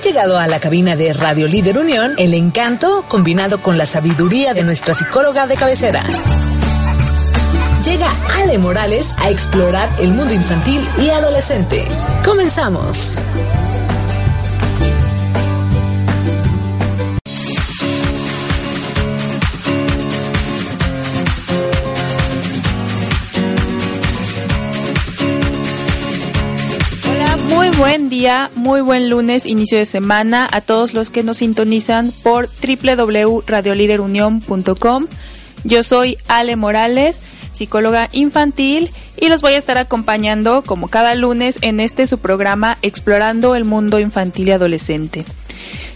Llegado a la cabina de Radio Líder Unión el encanto combinado con la sabiduría de nuestra psicóloga de cabecera. Llega Ale Morales a explorar el mundo infantil y adolescente. Comenzamos. Muy buen lunes, inicio de semana a todos los que nos sintonizan por www.radioliderunión.com. Yo soy Ale Morales psicóloga infantil, y los voy a estar acompañando como cada lunes en este su programa Explorando el Mundo Infantil y Adolescente.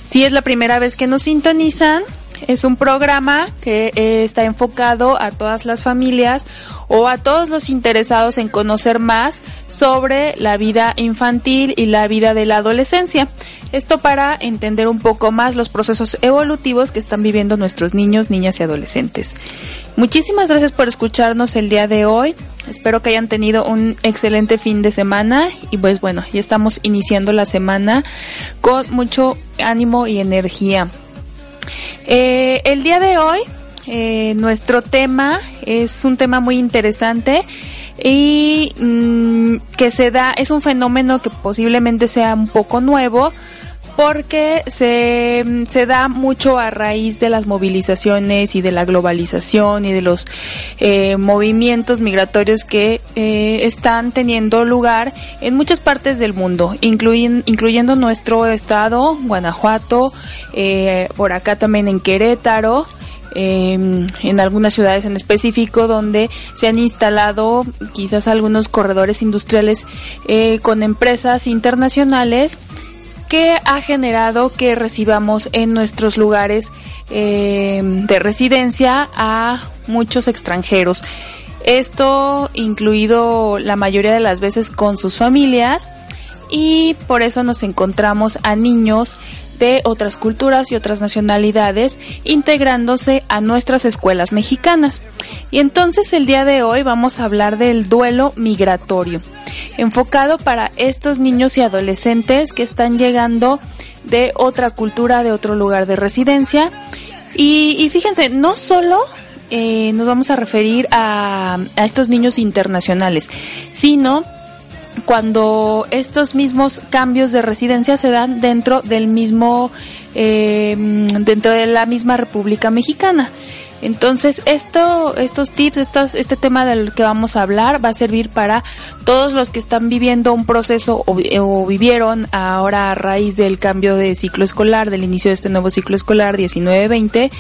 Si es la primera vez que nos sintonizan, es un programa que eh, está enfocado a todas las familias o a todos los interesados en conocer más sobre la vida infantil y la vida de la adolescencia. Esto para entender un poco más los procesos evolutivos que están viviendo nuestros niños, niñas y adolescentes. Muchísimas gracias por escucharnos el día de hoy. Espero que hayan tenido un excelente fin de semana y pues bueno, ya estamos iniciando la semana con mucho ánimo y energía. Eh, el día de hoy, eh, nuestro tema es un tema muy interesante y mm, que se da, es un fenómeno que posiblemente sea un poco nuevo porque se, se, da mucho a raíz de las movilizaciones y de la globalización y de los eh, movimientos migratorios que eh, están teniendo lugar en muchas partes del mundo, incluyendo nuestro estado, Guanajuato, eh, por acá también en Querétaro. Em, en algunas ciudades en específico donde se han instalado quizás algunos corredores industriales con empresas internacionales que ha generado que recibamos en nuestros lugares eh, de residencia a muchos extranjeros. Esto incluido la mayoría de las veces con sus familias y por eso nos encontramos a niños de otras culturas y otras nacionalidades integrándose a nuestras escuelas mexicanas. Y entonces el día de hoy vamos a hablar del duelo migratorio, enfocado para estos niños y adolescentes que están llegando de otra cultura, de otro lugar de residencia. Y, fíjense, no solo eh, nos vamos a referir a, a estos niños internacionales, sino cuando estos mismos cambios de residencia se dan dentro del mismo, eh, dentro de la misma República Mexicana. Entonces, esto, estos tips, estos, este tema del que vamos a hablar va a servir para todos los que están viviendo un proceso o, vivieron ahora a raíz del cambio de ciclo escolar, del inicio de este nuevo ciclo escolar 19-20,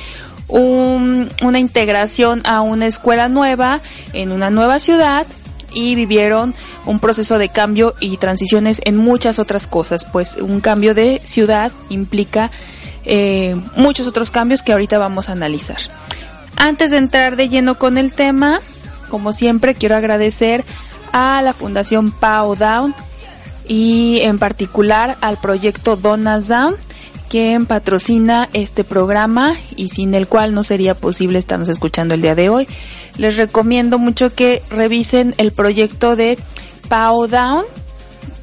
una integración a una escuela nueva en una nueva ciudad y vivieron un proceso de cambio y transiciones en muchas otras cosas, pues un cambio de ciudad implica eh, muchos otros cambios que ahorita vamos a analizar. Antes de entrar de lleno con el tema, como siempre quiero agradecer a la Fundación Pau Down y en particular al proyecto Donas Down quien patrocina este programa y sin el cual no sería posible estarnos escuchando el día de hoy. Les recomiendo mucho que revisen el proyecto de Pow Down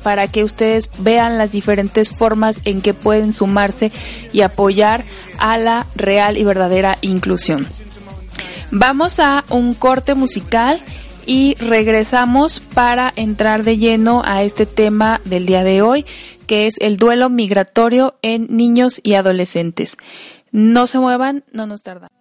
para que ustedes vean las diferentes formas en que pueden sumarse y apoyar a la real y verdadera inclusión. Vamos a un corte musical y regresamos para entrar de lleno a este tema del día de hoy que es el duelo migratorio en niños y adolescentes. No se muevan, no nos tardamos.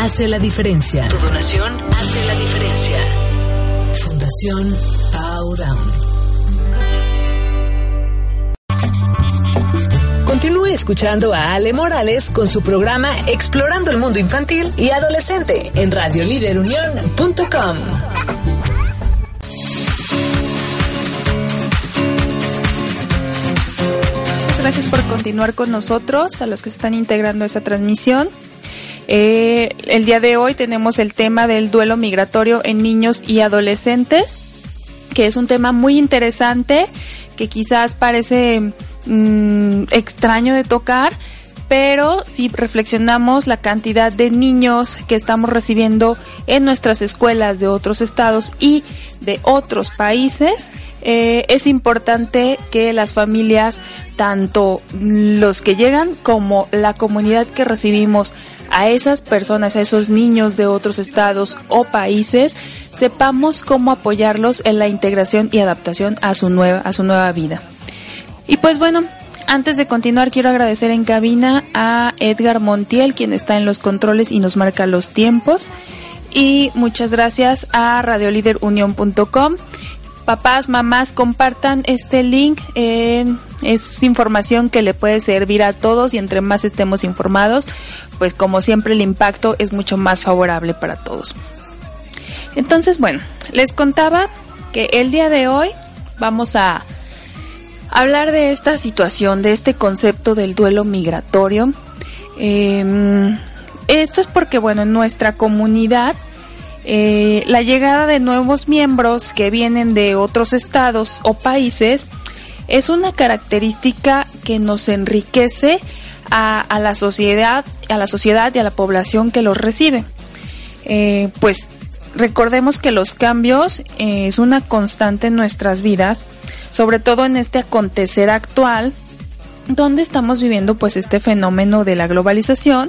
hace la diferencia. Tu donación hace la diferencia. Fundación Powdown. Continúe escuchando a Ale Morales con su programa Explorando el Mundo Infantil y Adolescente en radioliderunión.com. Gracias por continuar con nosotros, a los que se están integrando a esta transmisión. Eh, el día de hoy tenemos el tema del duelo migratorio en niños y adolescentes, que es un tema muy interesante, que quizás parece mm, extraño de tocar, pero si reflexionamos la cantidad de niños que estamos recibiendo en nuestras escuelas de otros estados y de otros países, eh, es importante que las familias, tanto los que llegan como la comunidad que recibimos a esas personas, a esos niños de otros estados o países, sepamos cómo apoyarlos en la integración y adaptación a su nueva, a su nueva vida. Y pues bueno, antes de continuar quiero agradecer en cabina a Edgar Montiel, quien está en los controles y nos marca los tiempos. Y muchas gracias a radioliderunion.com papás, mamás, compartan este link. Es información que le puede servir a todos y entre más estemos informados, pues como siempre el impacto es mucho más favorable para todos. Entonces, bueno, les contaba que el día de hoy vamos a hablar de esta situación, de este concepto del duelo migratorio. Em, esto es porque, bueno, en nuestra comunidad eh, la llegada de nuevos miembros que vienen de otros estados o países es una característica que nos enriquece a, la sociedad, a la sociedad y a la población que los recibe. Eh, pues recordemos que los cambios eh, es una constante en nuestras vidas, sobre todo en este acontecer actual, donde estamos viviendo pues este fenómeno de la globalización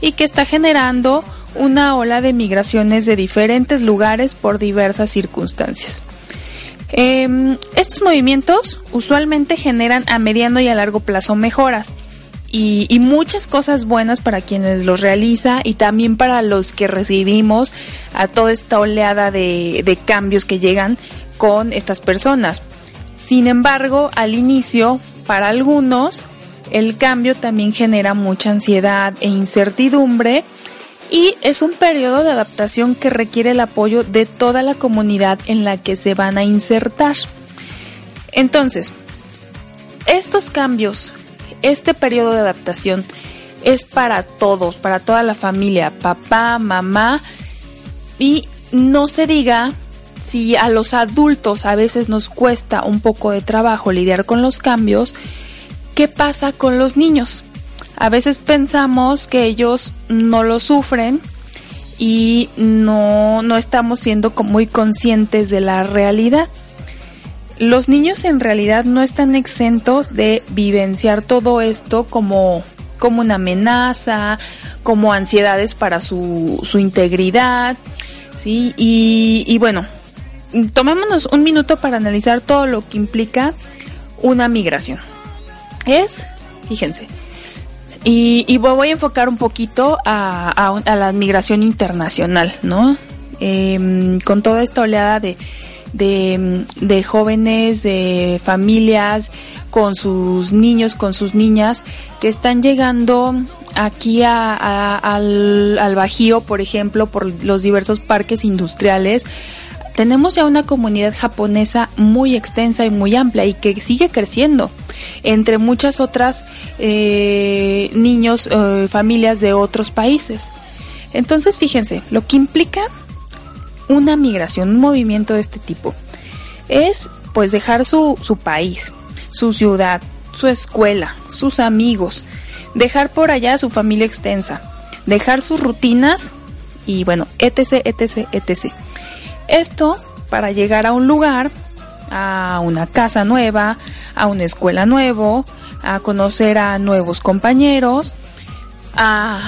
y que está generando una ola de migraciones de diferentes lugares por diversas circunstancias. Em, estos movimientos usualmente generan a mediano y a largo plazo mejoras y, muchas cosas buenas para quienes los realiza y también para los que recibimos a toda esta oleada de cambios que llegan con estas personas. Sin embargo, al inicio, para algunos, el cambio también genera mucha ansiedad e incertidumbre y es un periodo de adaptación que requiere el apoyo de toda la comunidad en la que se van a insertar. Entonces, estos cambios, este periodo de adaptación es para todos, para toda la familia, papá, mamá y no se diga si a los adultos a veces nos cuesta un poco de trabajo lidiar con los cambios, ¿qué pasa con los niños? A veces pensamos que ellos no lo sufren y no, no estamos siendo muy conscientes de la realidad. Los niños en realidad no están exentos de vivenciar todo esto como, como una amenaza, como ansiedades para su, su integridad, ¿sí? Y, y bueno, tomémonos un minuto para analizar todo lo que implica una migración. Es, fíjense, y, voy a enfocar un poquito a, la migración internacional, ¿no? em, con toda esta oleada de, de, jóvenes, de familias, con sus niños, con sus niñas, que están llegando aquí al, al Bajío, por ejemplo, por los diversos parques industriales, tenemos ya una comunidad japonesa muy extensa y muy amplia y que sigue creciendo entre muchas otras eh, niños, eh, familias de otros países. Entonces, fíjense, lo que implica una migración, un movimiento de este tipo, es pues dejar su, su país, su ciudad, su escuela, sus amigos, dejar por allá su familia extensa, dejar sus rutinas y bueno, etc, etc, etc. Esto para llegar a un lugar, a una casa nueva, a una escuela nuevo, a conocer a nuevos compañeros, a,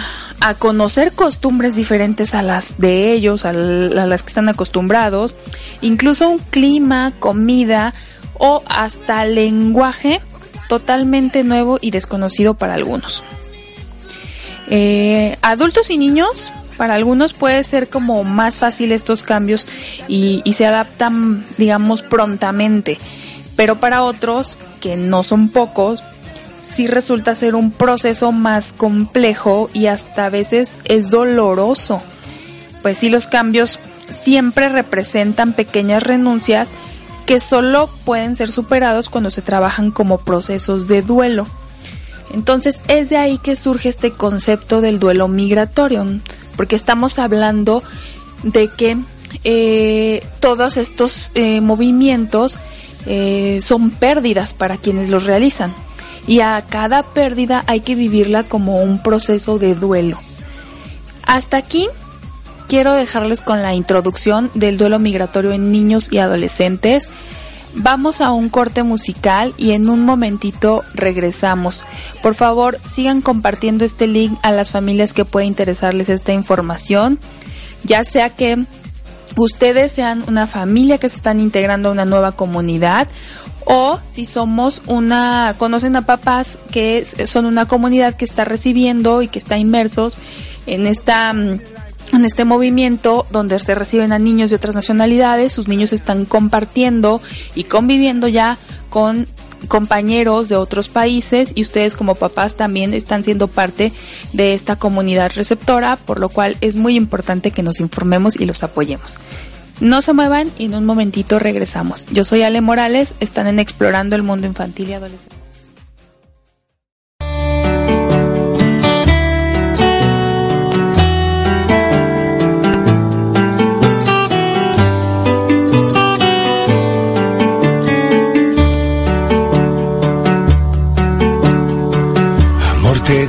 conocer costumbres diferentes a las de ellos, a, las que están acostumbrados, incluso un clima, comida o hasta lenguaje totalmente nuevo y desconocido para algunos. Eh, adultos y niños para algunos puede ser como más fácil estos cambios y, se adaptan, digamos, prontamente. Pero para otros, que no son pocos, sí resulta ser un proceso más complejo y hasta a veces es doloroso. Pues sí, los cambios siempre representan pequeñas renuncias que solo pueden ser superados cuando se trabajan como procesos de duelo. Entonces es de ahí que surge este concepto del duelo migratorio, porque estamos hablando de que eh, todos estos eh, movimientos eh, son pérdidas para quienes los realizan y a cada pérdida hay que vivirla como un proceso de duelo. Hasta aquí quiero dejarles con la introducción del duelo migratorio en niños y adolescentes. Vamos a un corte musical y en un momentito regresamos. Por favor, sigan compartiendo este link a las familias que puede interesarles esta información, ya sea que ustedes sean una familia que se están integrando a una nueva comunidad o si somos una, conocen a papás que son una comunidad que está recibiendo y que está inmersos en esta mm, en este movimiento donde se reciben a niños de otras nacionalidades, sus niños están compartiendo y conviviendo ya con compañeros de otros países y ustedes como papás también están siendo parte de esta comunidad receptora, por lo cual es muy importante que nos informemos y los apoyemos. No se muevan y en un momentito regresamos. Yo soy Ale Morales, están en Explorando el Mundo Infantil y Adolescente.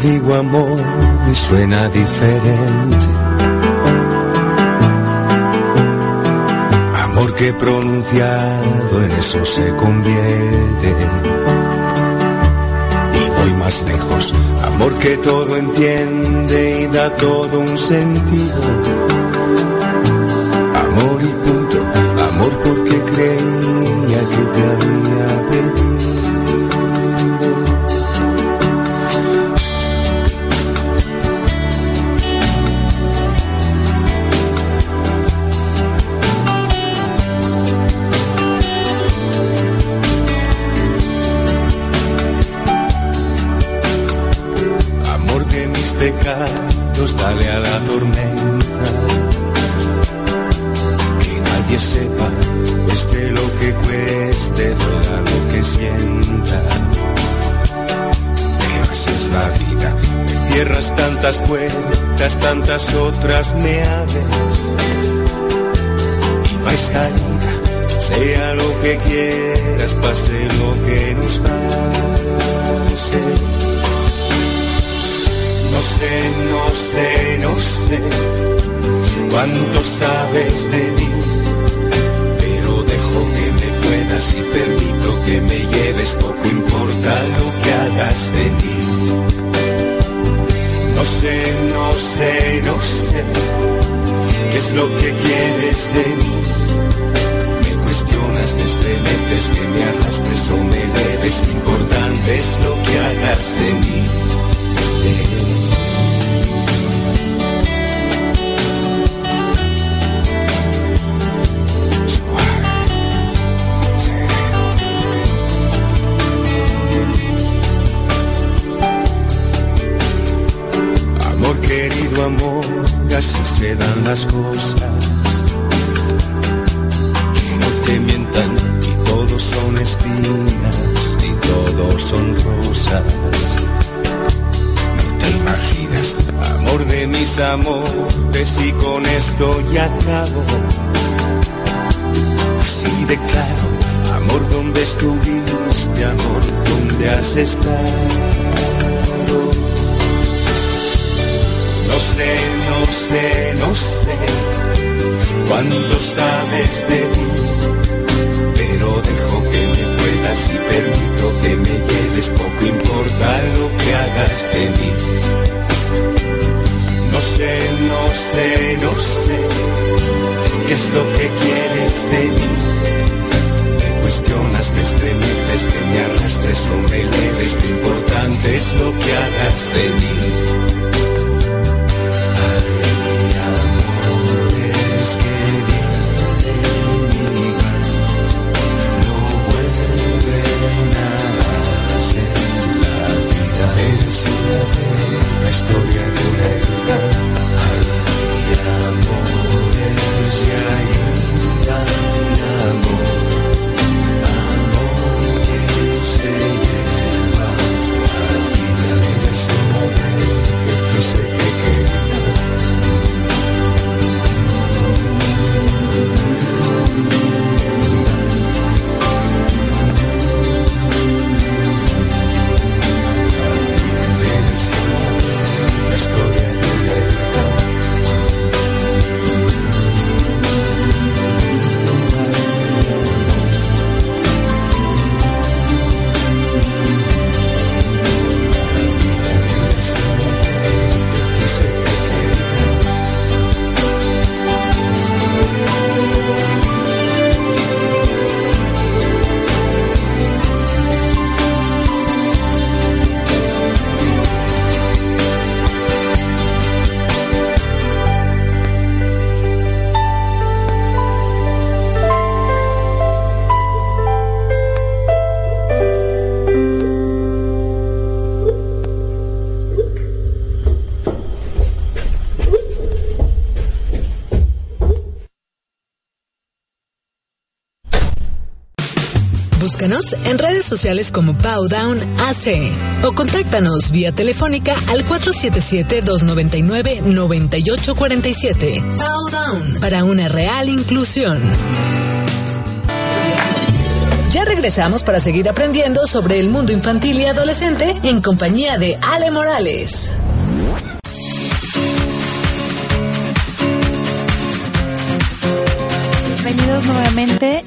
Digo amor y suena diferente. Amor que pronunciado en eso se convierte. Y voy más lejos, amor que todo entiende y da todo un sentido. Cierras tantas puertas, tantas otras me abres. Y no hay salida, sea lo que quieras, pase lo que nos pase no sé, no sé, no sé cuánto sabes de mí, pero dejo que me puedas y permito que me lleves, poco importa lo que hagas de mí. No sé, no sé, no sé qué es lo que quieres de mí. Me cuestionas, me estremeces, que me arrastres o me leves, lo importante es lo que hagas de mí. Algunas cosas. Que no te mientan y todos son espinas y todos son rosas. No te imaginas, amor de mis amores y con esto ya acabo. Así de claro, amor, ¿dónde estuviste, amor? ¿Dónde has estado? No sé, no sé, no sé cuánto sabes de mí, pero dejo que me puedas y permito que me lleves, poco importa lo que hagas de mí. No sé, no sé, no sé qué es lo que quieres de mí. Me cuestionas, me estremeces, que me arrastres o me lo importante es lo que hagas de mí. En redes sociales como Powdown AC o contáctanos vía telefónica al 477-299-9847. Powdown para una real inclusión. Ya regresamos para seguir aprendiendo sobre el mundo infantil y adolescente en compañía de Ale Morales.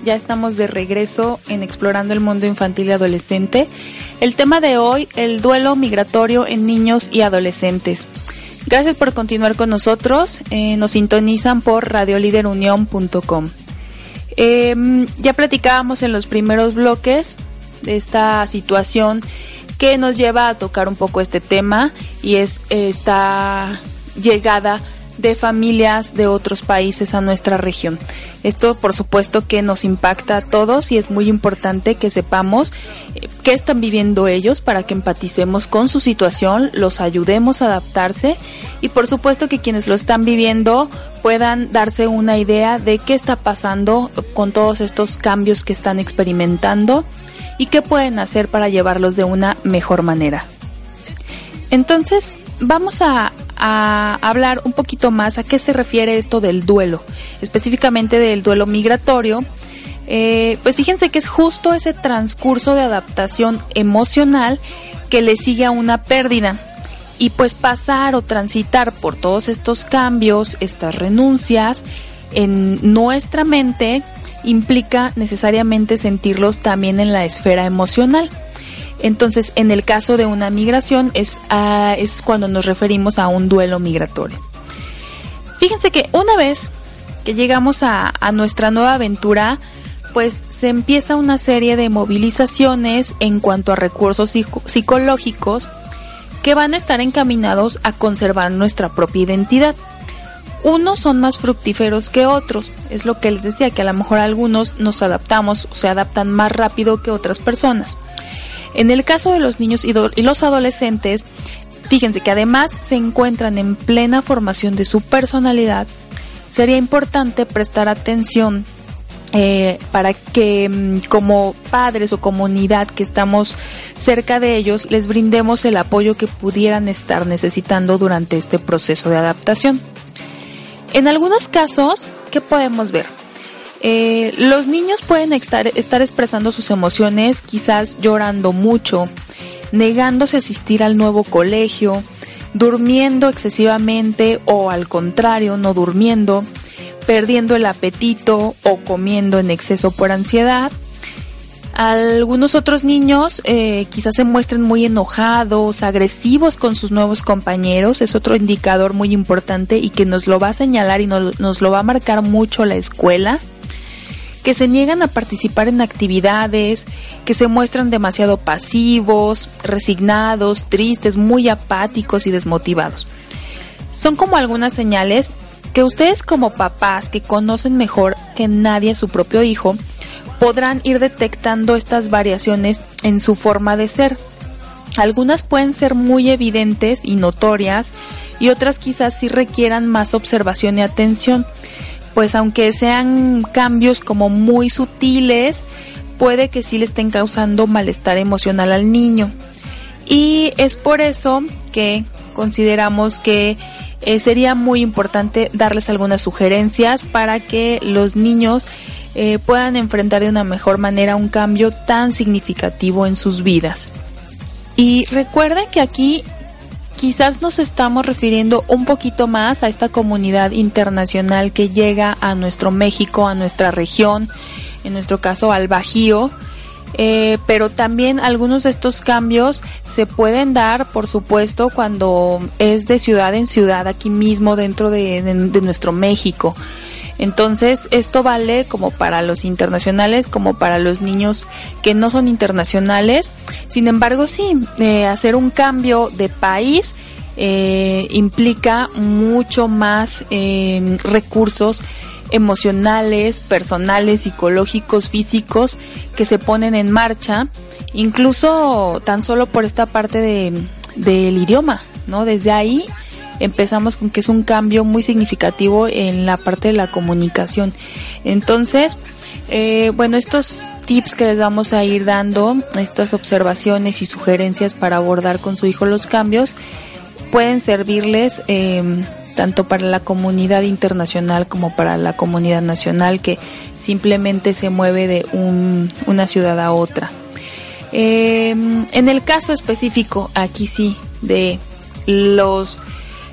Ya estamos de regreso en Explorando el Mundo Infantil y Adolescente. El tema de hoy, el duelo migratorio en niños y adolescentes. Gracias por continuar con nosotros, eh, nos sintonizan por radioliderunión.com. Em, ya platicábamos en los primeros bloques de esta situación que nos lleva a tocar un poco este tema y es esta llegada de familias de otros países a nuestra región. Esto por supuesto que nos impacta a todos y es muy importante que sepamos eh, qué están viviendo ellos para que empaticemos con su situación, los ayudemos a adaptarse y por supuesto que quienes lo están viviendo puedan darse una idea de qué está pasando con todos estos cambios que están experimentando y qué pueden hacer para llevarlos de una mejor manera. Entonces, vamos a, a hablar un poquito más a qué se refiere esto del duelo, específicamente del duelo migratorio. Eh, pues fíjense que es justo ese transcurso de adaptación emocional que le sigue a una pérdida. Y pues pasar o transitar por todos estos cambios, estas renuncias, en nuestra mente implica necesariamente sentirlos también en la esfera emocional. Entonces, en el caso de una migración es, ah, es cuando nos referimos a un duelo migratorio. Fíjense que una vez que llegamos a, nuestra nueva aventura, pues se empieza una serie de movilizaciones en cuanto a recursos psicológicos que van a estar encaminados a conservar nuestra propia identidad. Unos son más fructíferos que otros, es lo que les decía, que a lo mejor algunos nos adaptamos o se adaptan más rápido que otras personas. En el caso de los niños y, los adolescentes, fíjense que además se encuentran en plena formación de su personalidad, sería importante prestar atención eh, para que mm, como padres o comunidad que estamos cerca de ellos les brindemos el apoyo que pudieran estar necesitando durante este proceso de adaptación. En algunos casos, ¿qué podemos ver? Eh, los niños pueden estar, expresando sus emociones, quizás llorando mucho, negándose a asistir al nuevo colegio, durmiendo excesivamente o al contrario, no durmiendo, perdiendo el apetito o comiendo en exceso por ansiedad. Algunos otros niños eh, quizás se muestren muy enojados, agresivos con sus nuevos compañeros, es otro indicador muy importante y que nos lo va a señalar y nos, nos lo va a marcar mucho la escuela que se niegan a participar en actividades, que se muestran demasiado pasivos, resignados, tristes, muy apáticos y desmotivados. Son como algunas señales que ustedes como papás que conocen mejor que nadie a su propio hijo, podrán ir detectando estas variaciones en su forma de ser. Algunas pueden ser muy evidentes y notorias y otras quizás sí requieran más observación y atención, pues aunque sean cambios como muy sutiles, puede que sí le estén causando malestar emocional al niño. Y es por eso que consideramos que eh, sería muy importante darles algunas sugerencias para que los niños eh, puedan enfrentar de una mejor manera un cambio tan significativo en sus vidas. Y recuerden que aquí quizás nos estamos refiriendo un poquito más a esta comunidad internacional que llega a nuestro México, a nuestra región, en nuestro caso al Bajío, eh, pero también algunos de estos cambios se pueden dar, por supuesto, cuando es de ciudad en ciudad, aquí mismo dentro de, nuestro México. Entonces, esto vale como para los internacionales, como para los niños que no son internacionales. Sin embargo, sí, eh, hacer un cambio de país eh, implica mucho más recursos emocionales, personales, psicológicos, físicos que se ponen en marcha, incluso tan solo por esta parte de, del idioma, ¿no? Desde ahí empezamos con que es un cambio muy significativo en la parte de la comunicación. Entonces, eh, bueno, estos tips que les vamos a ir dando, estas observaciones y sugerencias para abordar con su hijo los cambios, pueden servirles eh, tanto para la comunidad internacional como para la comunidad nacional que simplemente se mueve de una ciudad a otra. Em, en el caso específico, aquí sí, de los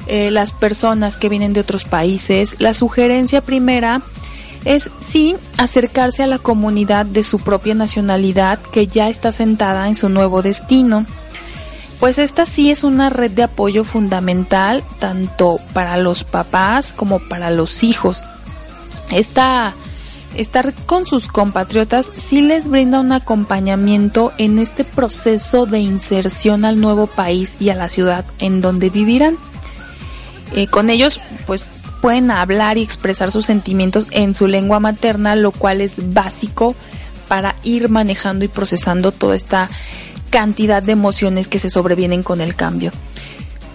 eh, las personas que vienen de otros países, la sugerencia primera es sí acercarse a la comunidad de su propia nacionalidad que ya está sentada en su nuevo destino pues esta sí es una red de apoyo fundamental tanto para los papás como para los hijos. Esta, estar con sus compatriotas sí les brinda un acompañamiento en este proceso de inserción al nuevo país y a la ciudad en donde vivirán. Eh, con ellos pues pueden hablar y expresar sus sentimientos en su lengua materna, lo cual es básico para ir manejando y procesando toda esta cantidad de emociones que se sobrevienen con el cambio.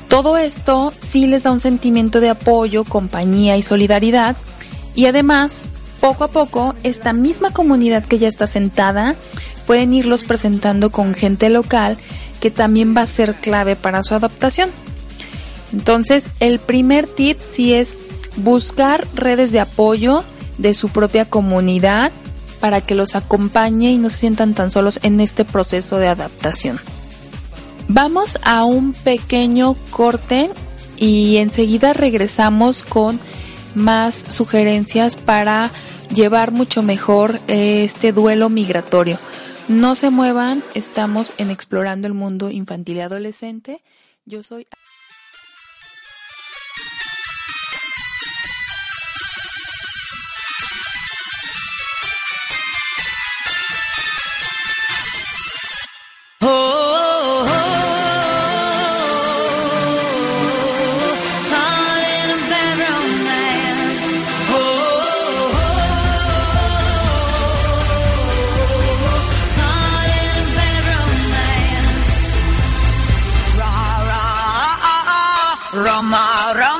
Todo esto sí les da un sentimiento de apoyo, compañía y solidaridad y además, poco a poco, esta misma comunidad que ya está sentada pueden irlos presentando con gente local que también va a ser clave para su adaptación. Entonces, el primer tip sí es buscar redes de apoyo de su propia comunidad para que los acompañe y no se sientan tan solos en este proceso de adaptación. Vamos a un pequeño corte y enseguida regresamos con más sugerencias para llevar mucho mejor este duelo migratorio. No se muevan, estamos en Explorando el Mundo Infantil y Adolescente. Yo soy... around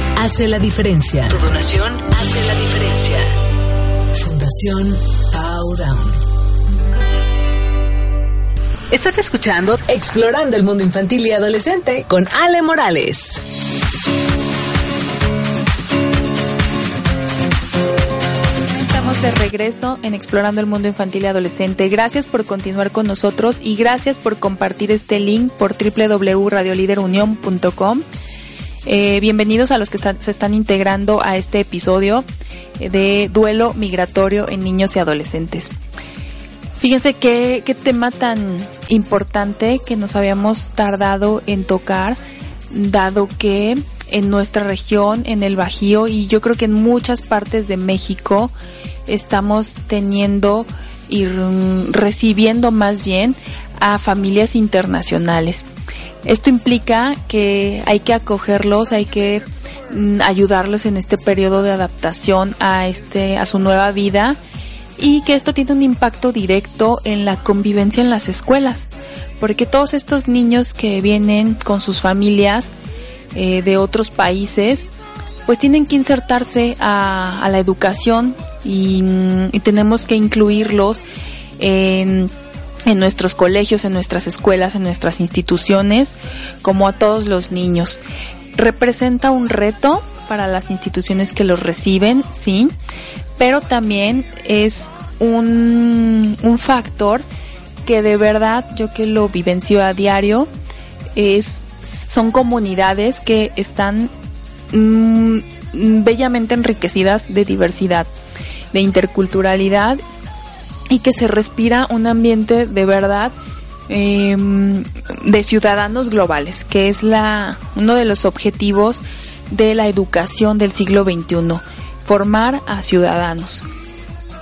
hace la diferencia. Tu donación hace la diferencia. Fundación Pau Down. Estás escuchando Explorando el Mundo Infantil y Adolescente con Ale Morales. Estamos de regreso en Explorando el Mundo Infantil y Adolescente. Gracias por continuar con nosotros y gracias por compartir este link por www.radioliderunión.com. Eh, bienvenidos a los que se están integrando a este episodio de duelo migratorio en niños y adolescentes. Fíjense qué tema tan importante que nos habíamos tardado en tocar, dado que en nuestra región, en el Bajío y yo creo que en muchas partes de México estamos teniendo y recibiendo más bien a familias internacionales. Esto implica que hay que acogerlos, hay que mm, ayudarlos en este periodo de adaptación a este a su nueva vida y que esto tiene un impacto directo en la convivencia en las escuelas, porque todos estos niños que vienen con sus familias eh, de otros países, pues tienen que insertarse a, la educación y, y, tenemos que incluirlos en en nuestros colegios, en nuestras escuelas, en nuestras instituciones, como a todos los niños. Representa un reto para las instituciones que los reciben, sí, pero también es un, un factor que de verdad yo que lo vivencio a diario es son comunidades que están mm, bellamente enriquecidas de diversidad, de interculturalidad y que se respira un ambiente de verdad em, de ciudadanos globales, que es la, uno de los objetivos de la educación del siglo XXI, formar a ciudadanos.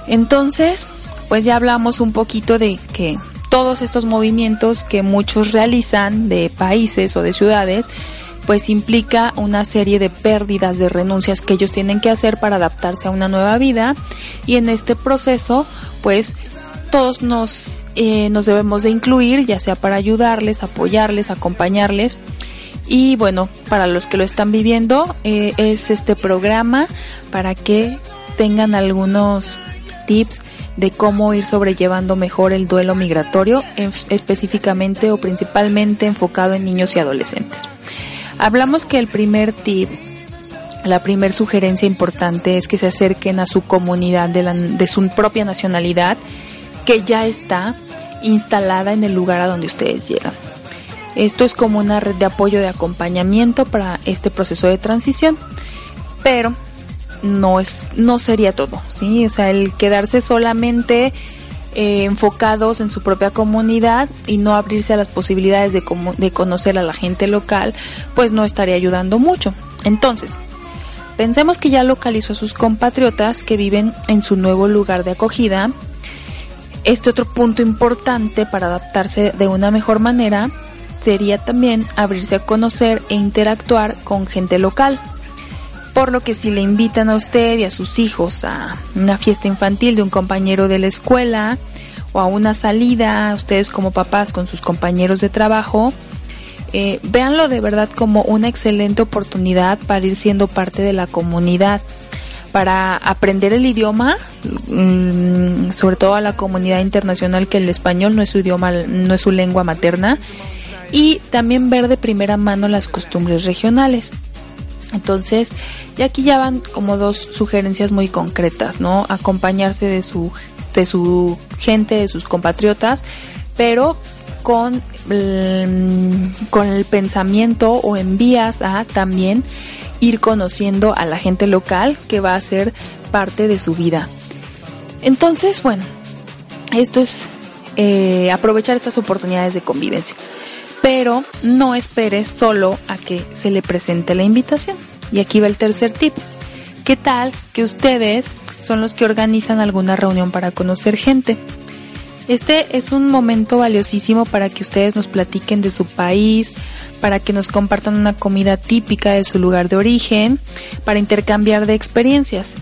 Entonces, pues ya hablamos un poquito de que todos estos movimientos que muchos realizan de países o de ciudades, pues implica una serie de pérdidas, de renuncias que ellos tienen que hacer para adaptarse a una nueva vida y en este proceso pues todos nos, eh, nos debemos de incluir, ya sea para ayudarles, apoyarles, acompañarles. Y bueno, para los que lo están viviendo, eh, es este programa para que tengan algunos tips de cómo ir sobrellevando mejor el duelo migratorio, específicamente o principalmente enfocado en niños y adolescentes. Hablamos que el primer tip la primera sugerencia importante es que se acerquen a su comunidad de, su propia nacionalidad que ya está instalada en el lugar a donde ustedes llegan. Esto es como una red de apoyo de acompañamiento para este proceso de transición, pero no es no sería todo, ¿sí? O sea, el quedarse solamente eh, enfocados en su propia comunidad y no abrirse a las posibilidades de, de conocer a la gente local, pues no estaría ayudando mucho. Entonces, pensemos que ya localizó a sus compatriotas que viven en su nuevo lugar de acogida este otro punto importante para adaptarse de una mejor manera sería también abrirse a conocer e interactuar con gente local. Por lo que si le invitan a usted y a sus hijos a una fiesta infantil de un compañero de la escuela o a una salida, ustedes como papás con sus compañeros de trabajo, eh, véanlo de verdad como una excelente oportunidad para ir siendo parte de la comunidad para aprender el idioma, mm, sobre todo a la comunidad internacional que el español no es su idioma, no es su lengua materna, y también ver de primera mano las costumbres regionales. Entonces, y aquí ya van como dos sugerencias muy concretas, ¿no? Acompañarse de su, de su gente, de sus compatriotas, pero con, mm, con el pensamiento o en vías a también ir conociendo a la gente local que va a ser parte de su vida. Entonces, bueno, esto es eh, aprovechar estas oportunidades de convivencia. Pero no espere solo a que se le presente la invitación. Y aquí va el tercer tip. ¿Qué tal que ustedes son los que organizan alguna reunión para conocer gente? Este es un momento valiosísimo para que ustedes nos platiquen de su país, para que nos compartan una comida típica de su lugar de origen, para intercambiar de experiencias.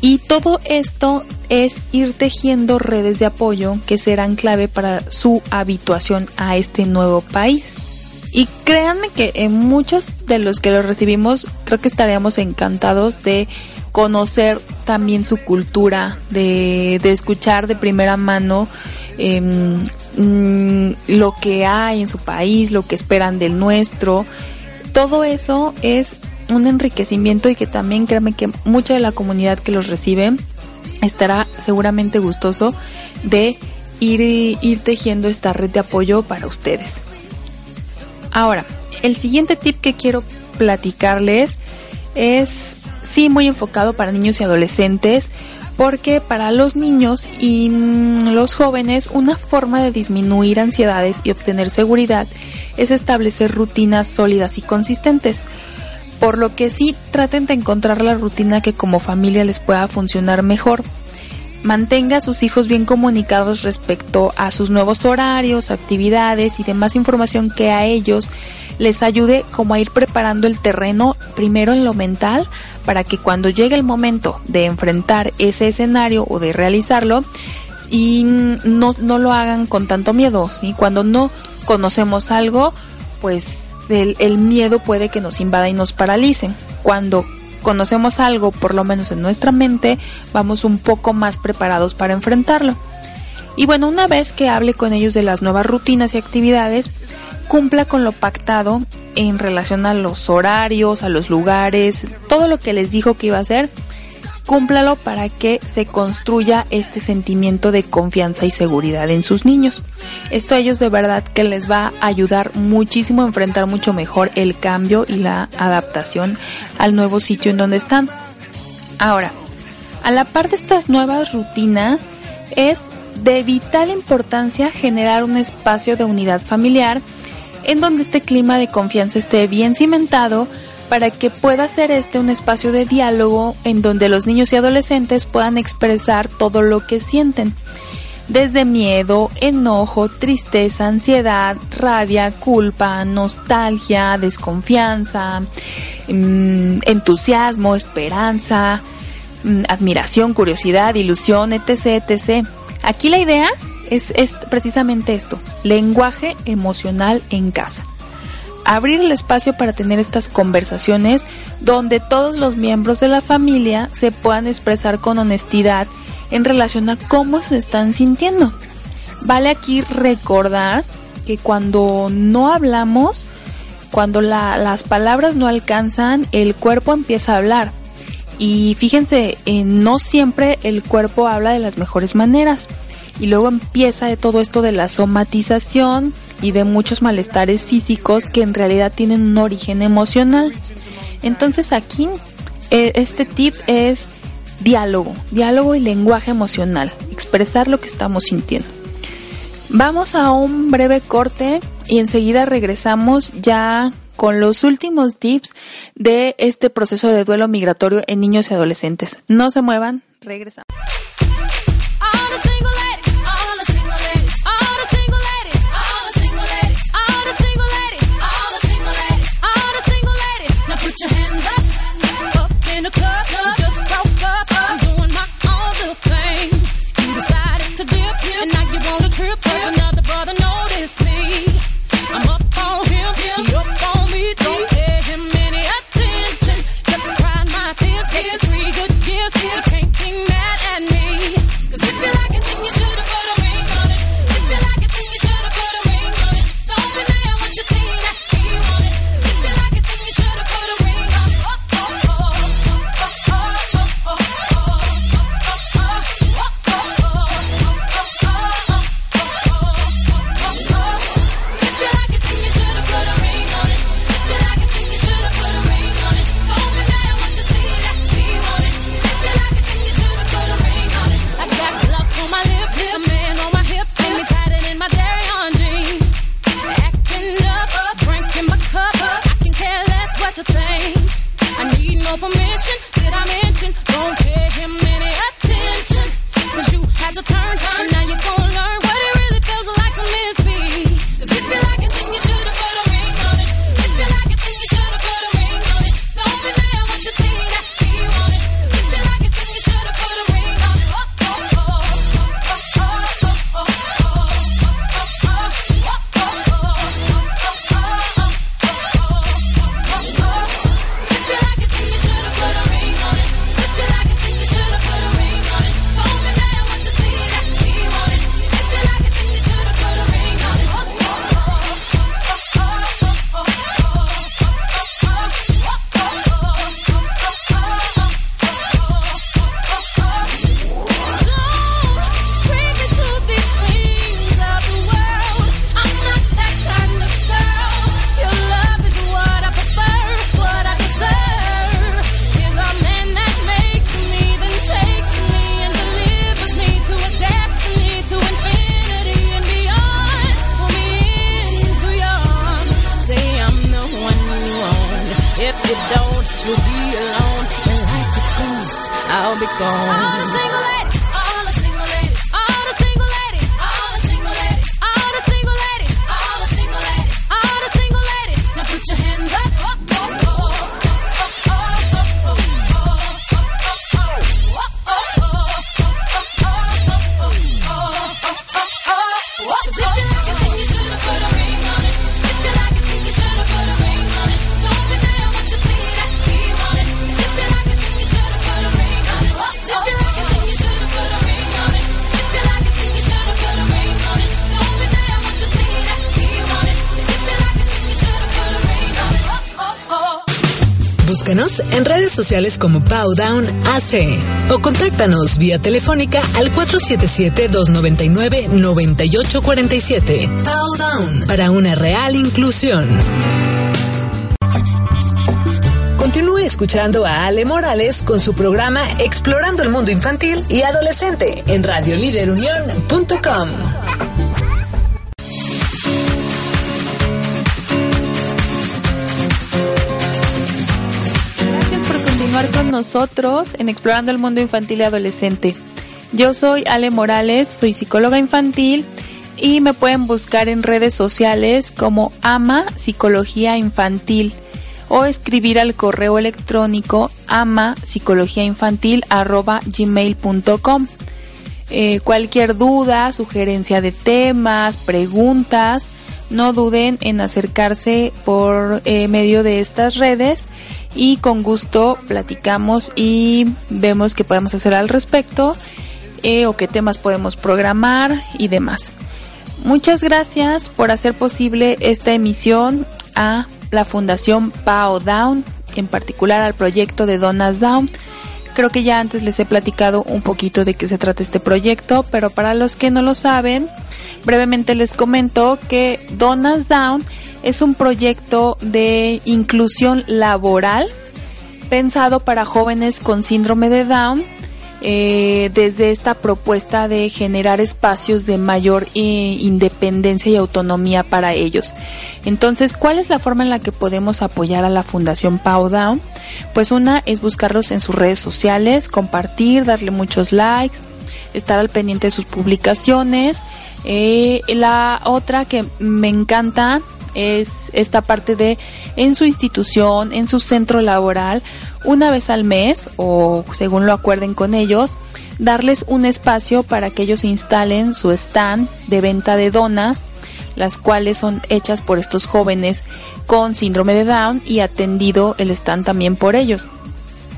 Y todo esto es ir tejiendo redes de apoyo que serán clave para su habituación a este nuevo país. Y créanme que en muchos de los que lo recibimos creo que estaríamos encantados de conocer también su cultura, de, de escuchar de primera mano em, mm, lo que hay en su país, lo que esperan del nuestro. Todo eso es un enriquecimiento y que también créanme que mucha de la comunidad que los recibe estará seguramente gustoso de ir, ir tejiendo esta red de apoyo para ustedes. Ahora, el siguiente tip que quiero platicarles es, sí, muy enfocado para niños y adolescentes, porque para los niños y mm, los jóvenes una forma de disminuir ansiedades y obtener seguridad es establecer rutinas sólidas y consistentes. Por lo que sí traten de encontrar la rutina que como familia les pueda funcionar mejor. Mantenga a sus hijos bien comunicados respecto a sus nuevos horarios, actividades y demás información que a ellos les ayude como a ir preparando el terreno primero en lo mental para que cuando llegue el momento de enfrentar ese escenario o de realizarlo y no, no lo hagan con tanto miedo. y Cuando no conocemos algo, pues el, el miedo puede que nos invada y nos paralice. Cuando conocemos algo, por lo menos en nuestra mente, vamos un poco más preparados para enfrentarlo. Y bueno, una vez que hable con ellos de las nuevas rutinas y actividades, cumpla con lo pactado en relación a los horarios, a los lugares, todo lo que les dijo que iba a hacer, cúmplalo para que se construya este sentimiento de confianza y seguridad en sus niños. Esto a ellos de verdad que les va a ayudar muchísimo a enfrentar mucho mejor el cambio y la adaptación al nuevo sitio en donde están. Ahora, a la par de estas nuevas rutinas, es de vital importancia generar un espacio de unidad familiar en donde este clima de confianza esté bien cimentado para que pueda ser este un espacio de diálogo en donde los niños y adolescentes puedan expresar todo lo que sienten, desde miedo, enojo, tristeza, ansiedad, rabia, culpa, nostalgia, desconfianza, mm, entusiasmo, esperanza, mm, admiración, curiosidad, ilusión, etc., etc. Aquí la idea es, precisamente esto, lenguaje emocional en casa abrir el espacio para tener estas conversaciones donde todos los miembros de la familia se puedan expresar con honestidad en relación a cómo se están sintiendo. Vale aquí recordar que cuando no hablamos, cuando las palabras no alcanzan, el cuerpo empieza a hablar. Y fíjense, eh, no siempre el cuerpo habla de las mejores maneras y luego empieza todo esto de la somatización y de muchos malestares físicos que en realidad tienen un origen emocional. Entonces aquí eh, este tip es diálogo, diálogo y lenguaje emocional, expresar lo que estamos sintiendo. Vamos a un breve corte y enseguida regresamos ya con los últimos tips de este proceso de duelo migratorio en niños y adolescentes. No se muevan, regresamos. En redes sociales como Powdown AC o contáctanos vía telefónica al 477-299-9847. Powdown para una real inclusión. Continúe escuchando a Ale Morales con su programa Explorando el Mundo Infantil y Adolescente en radioliderunión.com. nosotros en Explorando el Mundo Infantil y Adolescente. Yo soy Ale Morales, soy psicóloga infantil y me pueden buscar en redes sociales como Ama Psicología Infantil o escribir al correo electrónico ama gmail.com. Eh, cualquier duda, sugerencia de temas, preguntas, no duden en acercarse por eh, medio de estas redes y con gusto platicamos y vemos qué podemos hacer al respecto eh, o qué temas podemos programar y demás. Muchas gracias por hacer posible esta emisión a la Fundación Pao Down, en particular al proyecto de Donas Down. Creo que ya antes les he platicado un poquito de qué se trata este proyecto, pero para los que no lo saben, brevemente les comento que Donas Down es un proyecto de inclusión laboral pensado para jóvenes con síndrome de Down eh, desde esta propuesta de generar espacios de mayor eh, independencia y autonomía para ellos. Entonces, ¿cuál es la forma en la que podemos apoyar a la Fundación Pau Down? Pues una es buscarlos en sus redes sociales, compartir, darle muchos likes, estar al pendiente de sus publicaciones. Eh, la otra que me encanta es esta parte de en su institución, en su centro laboral, una vez al mes o según lo acuerden con ellos, darles un espacio para que ellos instalen su stand de venta de donas, las cuales son hechas por estos jóvenes con síndrome de Down y atendido el stand también por ellos.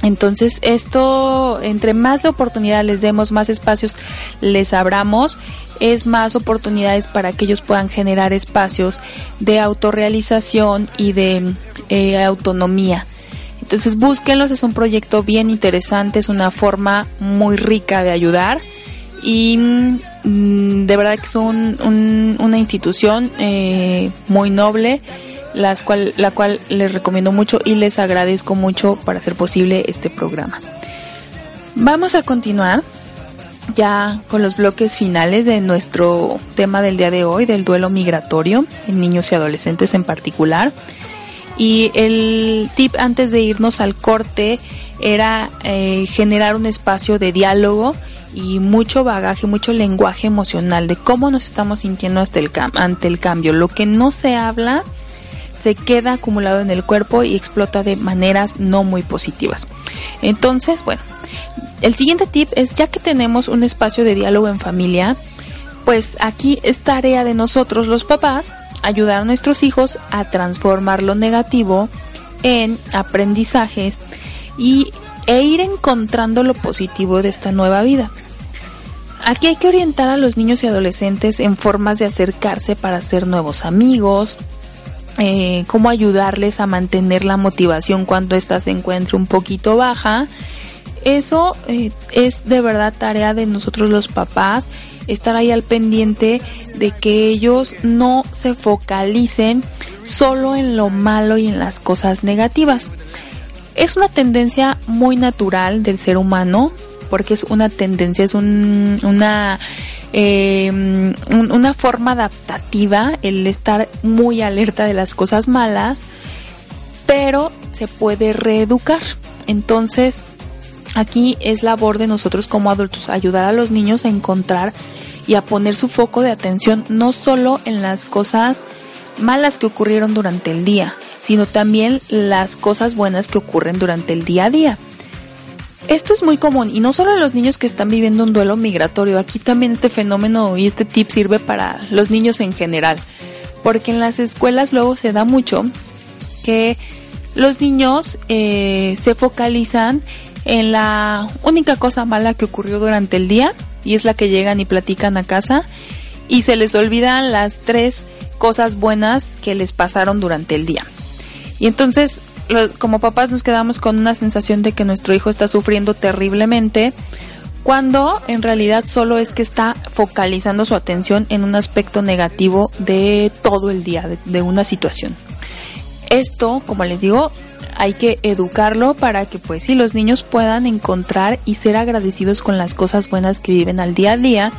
Entonces, esto, entre más de oportunidades les demos, más espacios les abramos, es más oportunidades para que ellos puedan generar espacios de autorrealización y de eh, autonomía. Entonces, búsquenlos, es un proyecto bien interesante, es una forma muy rica de ayudar y mm, de verdad que es una institución eh, muy noble las cual, la cual les recomiendo mucho y les agradezco mucho para hacer posible este programa. Vamos a continuar ya con los bloques finales de nuestro tema del día de hoy, del duelo migratorio en niños y adolescentes en particular. Y el tip antes de irnos al corte era eh, generar un espacio de diálogo y mucho bagaje, mucho lenguaje emocional de cómo nos estamos sintiendo el ante el cambio. Lo que no se habla se queda acumulado en el cuerpo y explota de maneras no muy positivas. Entonces, bueno, el siguiente tip es ya que tenemos un espacio de diálogo en familia, pues aquí es tarea de nosotros los papás ayudar a nuestros hijos a transformar lo negativo en aprendizajes y, e ir encontrando lo positivo de esta nueva vida. Aquí hay que orientar a los niños y adolescentes en formas de acercarse para hacer nuevos amigos, eh, cómo ayudarles a mantener la motivación cuando ésta se encuentre un poquito baja. Eso eh, es de verdad tarea de nosotros los papás, estar ahí al pendiente de que ellos no se focalicen solo en lo malo y en las cosas negativas. Es una tendencia muy natural del ser humano, porque es una tendencia, es una eh, una forma adaptativa el estar muy alerta de las cosas malas, pero se puede reeducar. Entonces, aquí es labor de nosotros como adultos ayudar a los niños a encontrar y a poner su foco de atención no solo en las cosas malas que ocurrieron durante el día, sino también las cosas buenas que ocurren durante el día a día. Esto es muy común y no solo los niños que están viviendo un duelo migratorio, aquí también este fenómeno y este tip sirve para los niños en general, porque en las escuelas luego se da mucho que los niños eh, se focalizan en la única cosa mala que ocurrió durante el día y es la que llegan y platican a casa y se les olvidan las tres cosas buenas que les pasaron durante el día. Y entonces como papás nos quedamos con una sensación de que nuestro hijo está sufriendo terriblemente cuando en realidad solo es que está focalizando su atención en un aspecto negativo de todo el día, de, una situación. Esto, como les digo, hay que educarlo para que pues sí los niños puedan encontrar y ser agradecidos con las cosas buenas que viven al día a día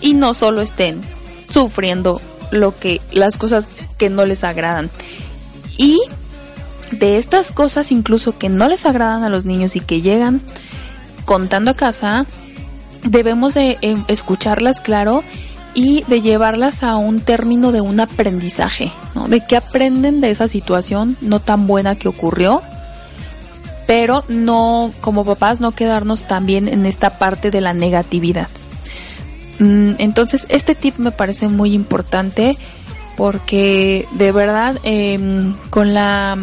y no solo estén sufriendo lo que las cosas que no les agradan. Y de estas cosas incluso que no les agradan a los niños y que llegan contando a casa, debemos de em, escucharlas claro y de llevarlas a un término de un aprendizaje, ¿no? De que aprenden de esa situación no tan buena que ocurrió, pero no, como papás, no quedarnos también en esta parte de la negatividad. Mm, entonces, este tip me parece muy importante porque de verdad em, con la,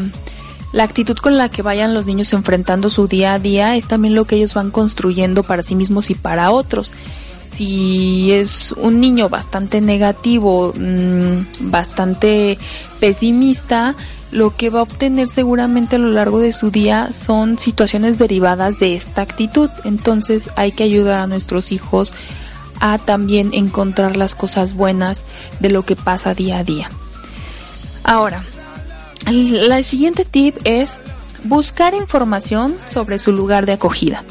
la actitud con la que vayan los niños enfrentando su día a día es también lo que ellos van construyendo para sí mismos y para otros. Si es un niño bastante negativo, mm, bastante pesimista, lo que va a obtener seguramente a lo largo de su día son situaciones derivadas de esta actitud. Entonces hay que ayudar a nuestros hijos a también encontrar las cosas buenas de lo que pasa día a día. Ahora, la siguiente tip es buscar información sobre su lugar de acogida.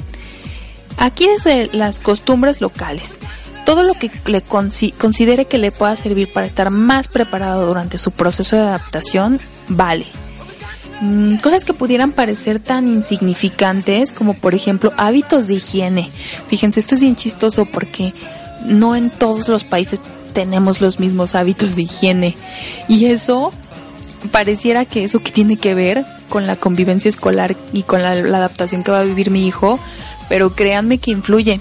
Aquí desde las costumbres locales, todo lo que le considere que le pueda servir para estar más preparado durante su proceso de adaptación, vale. Mm, cosas que pudieran parecer tan insignificantes como por ejemplo hábitos de higiene. Fíjense, esto es bien chistoso porque no en todos los países tenemos los mismos hábitos de higiene. Y eso pareciera que eso que tiene que ver con la convivencia escolar y con la, adaptación que va a vivir mi hijo, pero créanme que influye.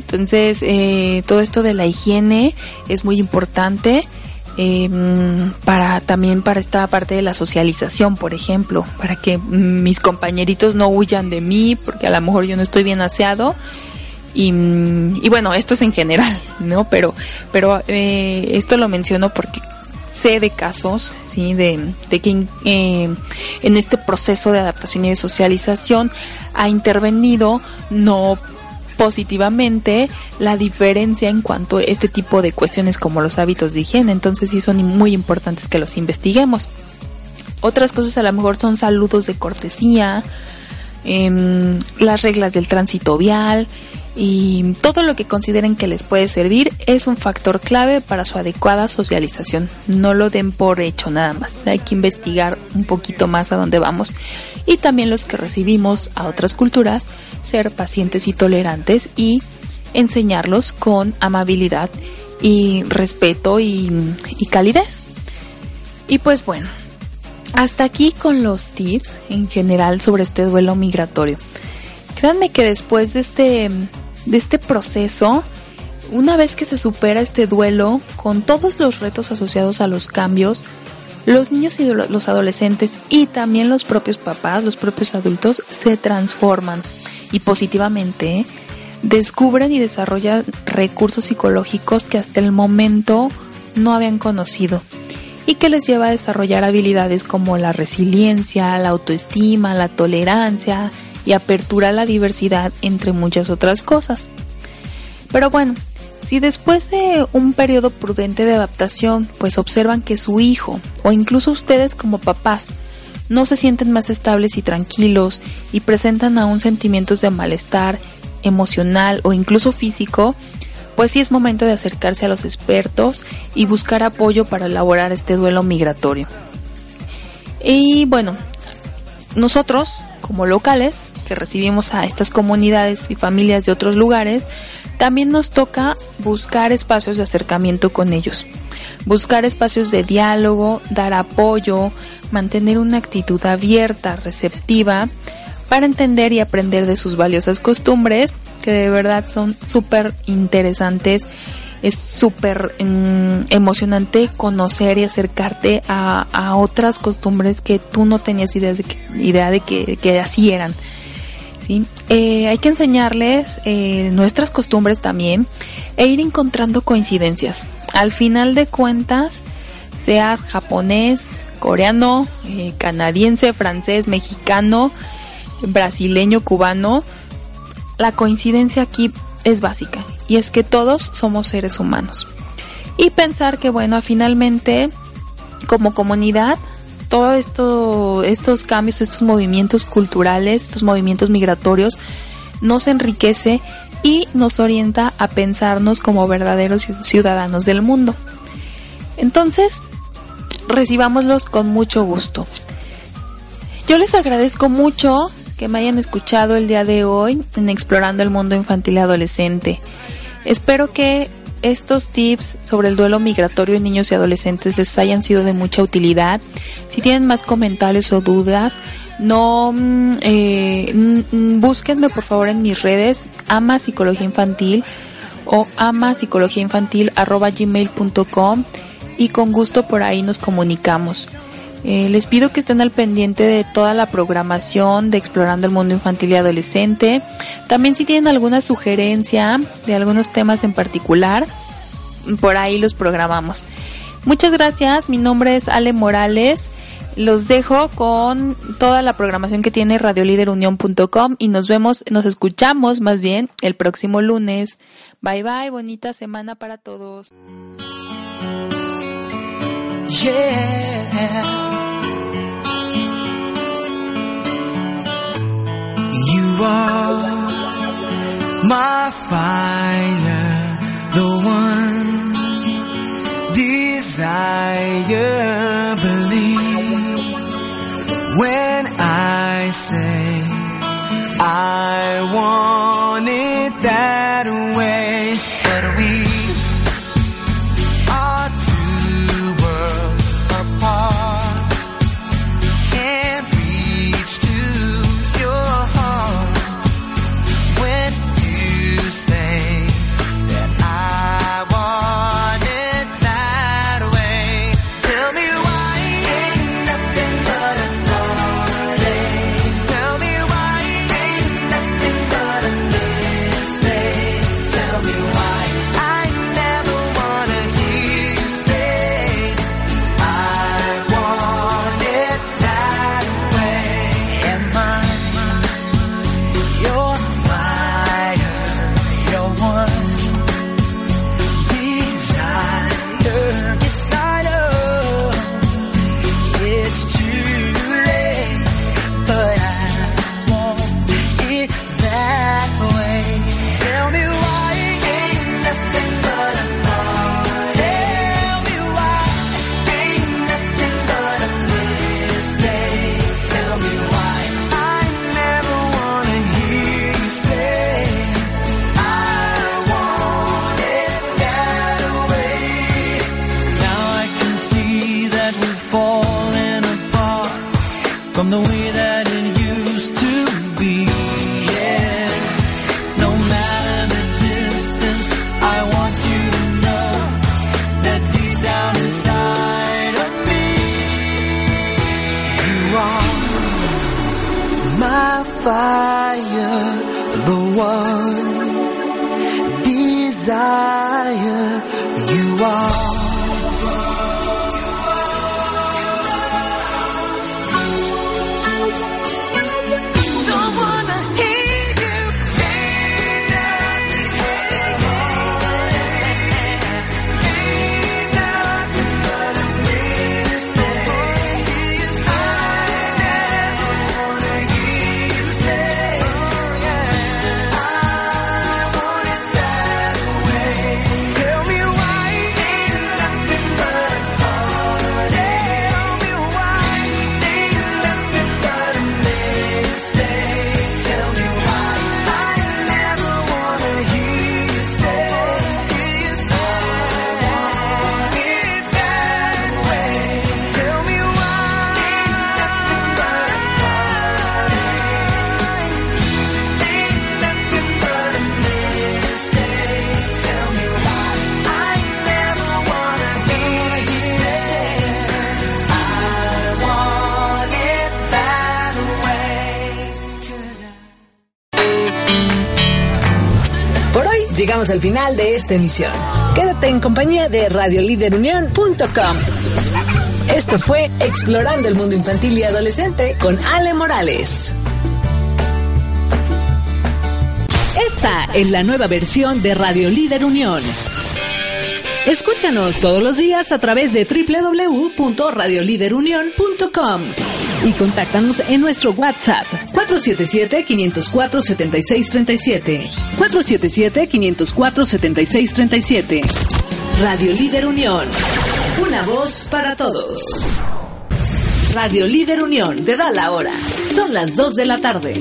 Entonces, eh, todo esto de la higiene es muy importante. Em, para también para esta parte de la socialización, por ejemplo, para que mis compañeritos no huyan de mí porque a lo mejor yo no estoy bien aseado y, bueno, esto es en general, ¿no? Pero, pero eh, esto lo menciono porque sé de casos, ¿sí? De, que eh, en este proceso de adaptación y de socialización ha intervenido no positivamente la diferencia en cuanto a este tipo de cuestiones como los hábitos de higiene. Entonces sí son muy importantes que los investiguemos. Otras cosas a lo mejor son saludos de cortesía, em, las reglas del tránsito vial, y todo lo que consideren que les puede servir es un factor clave para su adecuada socialización. No lo den por hecho nada más. Hay que investigar un poquito más a dónde vamos. Y también los que recibimos a otras culturas, ser pacientes y tolerantes y enseñarlos con amabilidad y respeto y, y calidez. Y pues bueno, hasta aquí con los tips en general sobre este duelo migratorio. Créanme que después de este de este proceso, una vez que se supera este duelo, con todos los retos asociados a los cambios, los niños y los adolescentes y también los propios papás, los propios adultos, se transforman y positivamente descubren y desarrollan recursos psicológicos que hasta el momento no habían conocido y que les lleva a desarrollar habilidades como la resiliencia, la autoestima, la tolerancia, y apertura a la diversidad, entre muchas otras cosas. Pero bueno, si después de un periodo prudente de adaptación, pues observan que su hijo, o incluso ustedes como papás, no se sienten más estables y tranquilos y presentan aún sentimientos de malestar emocional o incluso físico, pues sí es momento de acercarse a los expertos y buscar apoyo para elaborar este duelo migratorio. Y bueno, nosotros como locales, que recibimos a estas comunidades y familias de otros lugares, también nos toca buscar espacios de acercamiento con ellos, buscar espacios de diálogo, dar apoyo, mantener una actitud abierta, receptiva, para entender y aprender de sus valiosas costumbres, que de verdad son súper interesantes es súper mm, emocionante conocer y acercarte a, otras costumbres que tú no tenías idea de que, idea de que, así eran. ¿sí? Eh, hay que enseñarles eh, nuestras costumbres también e ir encontrando coincidencias. Al final de cuentas, seas japonés, coreano, eh, canadiense, francés, mexicano, brasileño, cubano, la coincidencia aquí es básica y es que todos somos seres humanos. Y pensar que bueno, finalmente como comunidad todos esto, estos cambios, estos movimientos culturales, estos movimientos migratorios nos enriquece y nos orienta a pensarnos como verdaderos ciudadanos del mundo. Entonces, recibámoslos con mucho gusto. Yo les agradezco mucho que me hayan escuchado el día de hoy en Explorando el Mundo Infantil y Adolescente. Espero que estos tips sobre el duelo migratorio en niños y adolescentes les hayan sido de mucha utilidad. Si tienen más comentarios o dudas, no mm, eh, búsquenme por favor en mis redes ama psicología infantil o ama psicología infantil gmail.com y con gusto por ahí nos comunicamos. Eh, les pido que estén al pendiente de toda la programación de Explorando el Mundo Infantil y Adolescente. También si tienen alguna sugerencia de algunos temas en particular, por ahí los programamos. Muchas gracias, mi nombre es Ale Morales. Los dejo con toda la programación que tiene radioliderunión.com y nos vemos, nos escuchamos más bien el próximo lunes. Bye bye, bonita semana para todos. You are my fire, the one desire. Believe when I say I want al final de esta emisión. Quédate en compañía de radioliderunión.com. Esto fue Explorando el Mundo Infantil y Adolescente con Ale Morales. Esta es la nueva versión de Radio Líder Unión. Escúchanos todos los días a través de www.radioliderunión.com y contáctanos en nuestro WhatsApp 477-504-7637. 477-504-7637. Radio Líder Unión. Una voz para todos. Radio Líder Unión, de da la hora. Son las 2 de la tarde.